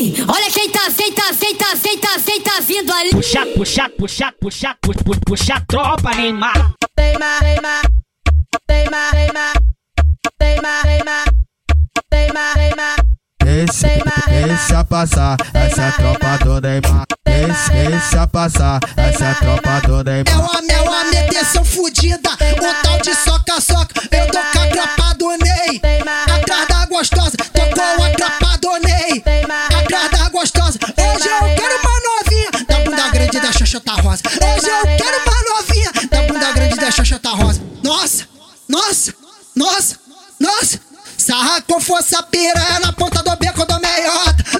Ih, olha quem tá, cê tá, cê tá, cê tá, cê tá vindo ali. Puxa, puxa, puxa, puxa, puxa, puxa, tropa, Neymar. Neymar, Neymar, Neymar, Neymar, Neymar, Neymar, Neymar, Neymar. Esse, esse a passar, essa é a tropa do Neymar. Esse, esse a passar, essa é a tropa do É Neymar. Grande da xoxota rosa. Nossa, nossa, nossa, nossa. Sarra com força piranha na ponta do beco do meiota.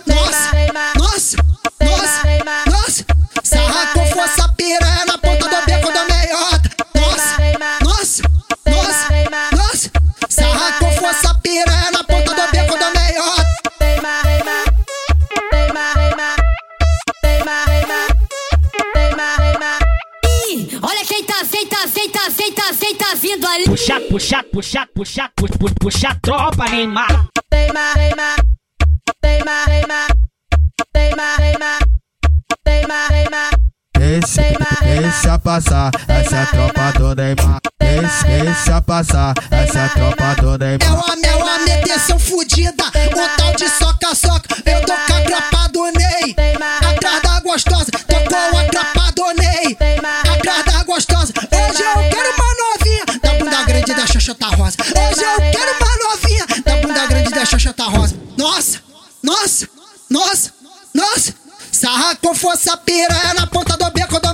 Vindo ali. Puxa, puxa, puxa, puxa, puxa, puxa, puxa tropa, Neymar. Neymar, Neymar, Neymar, Neymar, Neymar, Neymar, Neymar, Neymar. Esse, esse a passar, essa é a tropa do Neymar. Esse, esse a passar, essa é a tropa do É Neymar. uma mel, a meteção fudida. Um tal de soca-soca. Grande da xoxota rosa. Hoje eu quero uma novinha da bunda grande da xoxota rosa. Nossa, nossa, nossa, nossa. Sarra com força piranha na ponta do beco do.